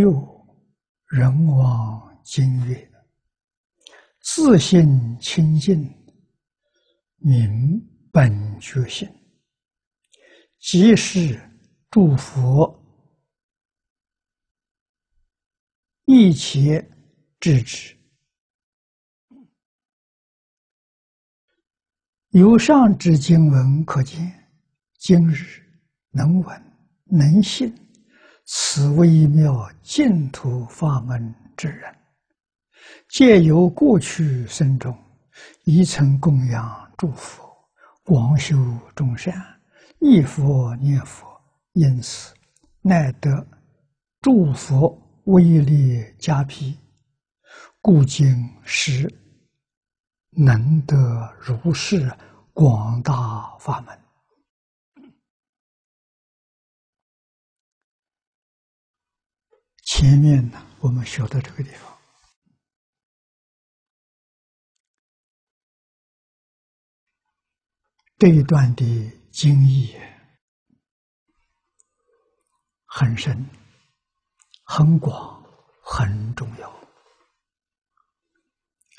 又人王今曰：“自信清净，明本觉性，即是诸佛一切智之。由上之经文可见，今日能闻能信。”此微妙净土法门之人，皆由过去生中一曾供养诸佛，广修众善，忆佛念佛，因此乃得诸佛威力加披，故今时能得如是广大法门。前面呢，我们学到这个地方，这一段的经义很深、很广、很重要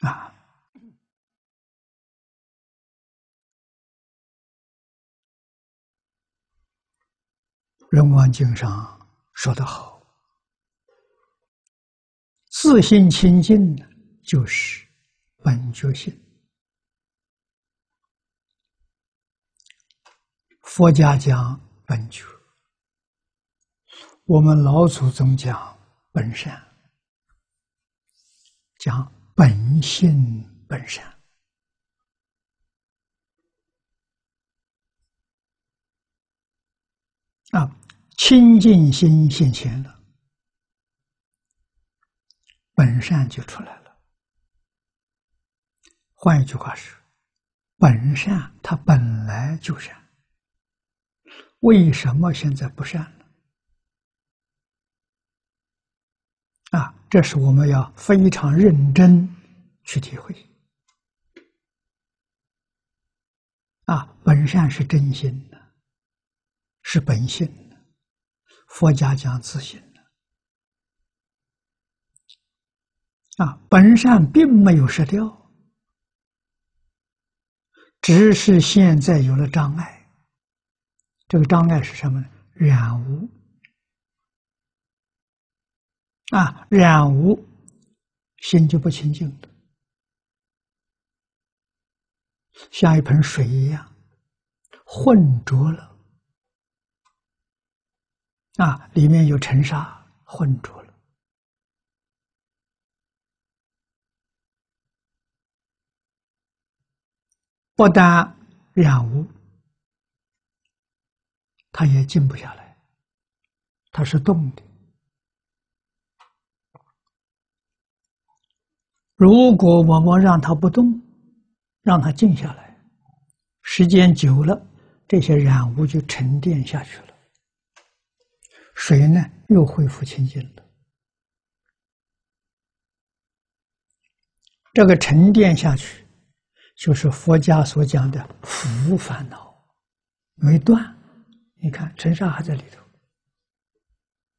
啊！《人王经》上说得好。自信清净的，就是本觉性。佛家讲本觉，我们老祖宗讲本善，讲本性本善啊，清净心现前了。本善就出来了。换一句话是，本善它本来就善，为什么现在不善了？啊，这是我们要非常认真去体会。啊，本善是真心的，是本性的，佛家讲自信。啊，本善并没有失掉，只是现在有了障碍。这个障碍是什么呢？染污。啊，染污，心就不清净了，像一盆水一样浑浊了。啊，里面有尘沙，浑浊了。不但染污，它也静不下来，它是动的。如果我们让它不动，让它静下来，时间久了，这些染污就沉淀下去了，水呢又恢复清净了。这个沉淀下去。就是佛家所讲的福烦恼没断，你看尘沙还在里头，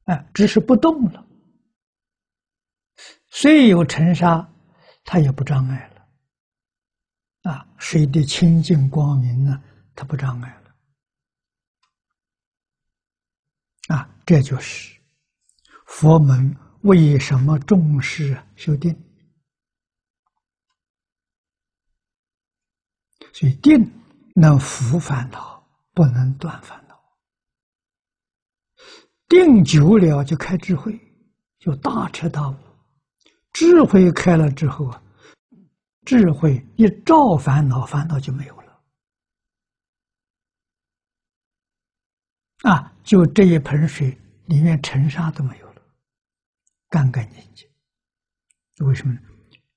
哎，只是不动了。虽有尘沙，它也不障碍了。啊，水的清净光明呢，它不障碍了。啊，这就是佛门为什么重视修定。所以定能伏烦恼，不能断烦恼。定久了就开智慧，就大彻大悟。智慧开了之后啊，智慧一照烦恼，烦恼就没有了。啊，就这一盆水里面尘沙都没有了，干干净净。为什么呢？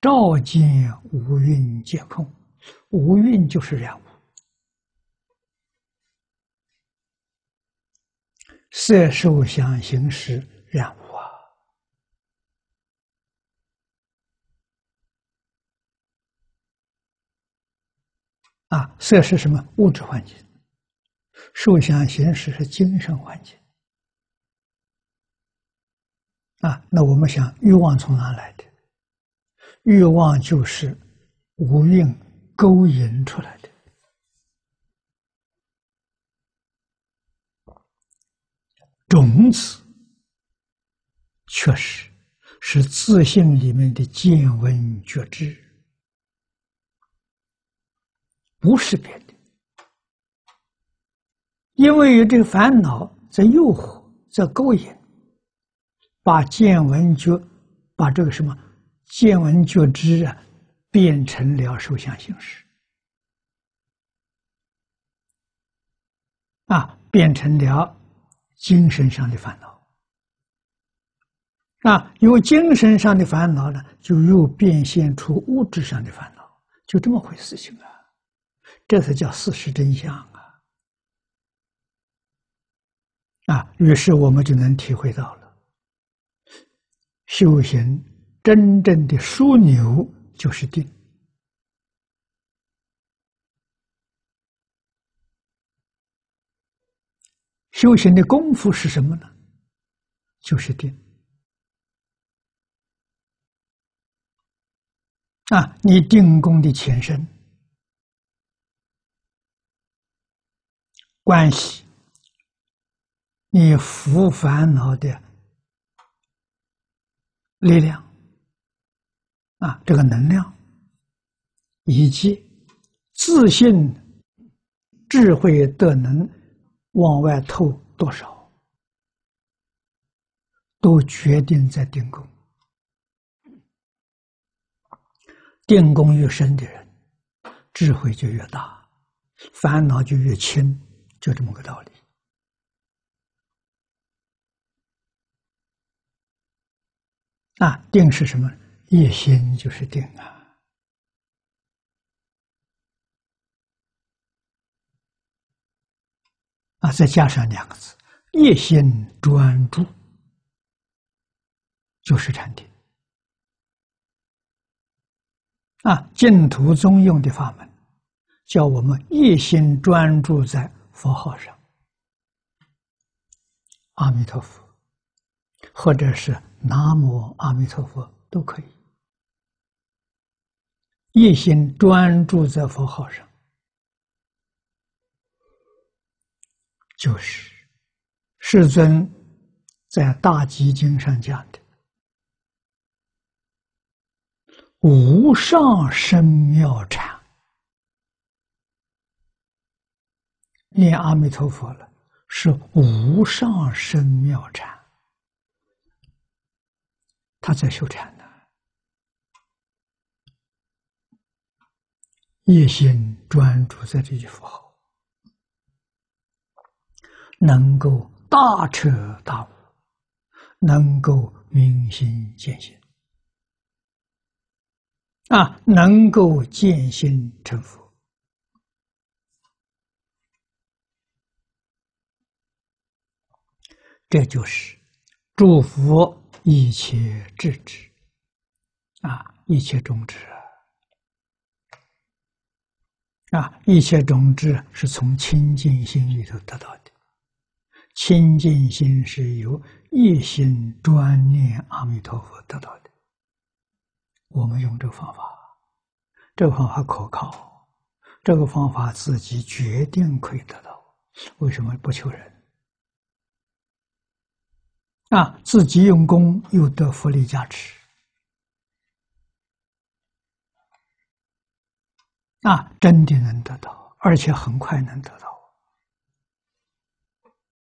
照见五蕴皆空。无蕴就是染污，色受想行识染污啊！啊，色是什么？物质环境。受想行识是精神环境。啊，那我们想，欲望从哪来的？欲望就是无印勾引出来的种子，确实是自信里面的见闻觉知，不是别的。因为有这个烦恼在诱惑，在勾引，把见闻觉，把这个什么见闻觉知啊，变成了受想行识，啊，变成了精神上的烦恼，啊，有精神上的烦恼呢，就又变现出物质上的烦恼，就这么回事情啊，这才叫事实真相啊。啊，于是我们就能体会到了，修行真正的枢纽就是定。修行的功夫是什么呢？就是定。啊，你定功的前身关系。你伏烦恼的力量啊，这个能量，以及自信、智慧的能往外透多少，都决定在定功。定功越深的人，智慧就越大，烦恼就越轻，就这么个道理。啊，定是什么？一心就是定啊！啊，再加上两个字，一心专注，就是禅定。啊，净土宗用的法门，叫我们一心专注在佛号上，阿弥陀佛。或者是南无阿弥陀佛都可以，一心专注在佛号上，就是世尊在《大集经》上讲的无上深妙禅，念阿弥陀佛了，是无上深妙禅。他在修禅呢，一心专注在这句佛号，能够大彻大悟，能够明心见性，啊，能够见心成佛，这就是祝福。一切智智啊，一切种智啊，一切种子是从清净心里头得到的。清净心是由一心专念阿弥陀佛得到的。我们用这个方法，这个方法可靠，这个方法自己决定可以得到。为什么不求人？啊，自己用功又得福利加持，啊，真的能得到，而且很快能得到。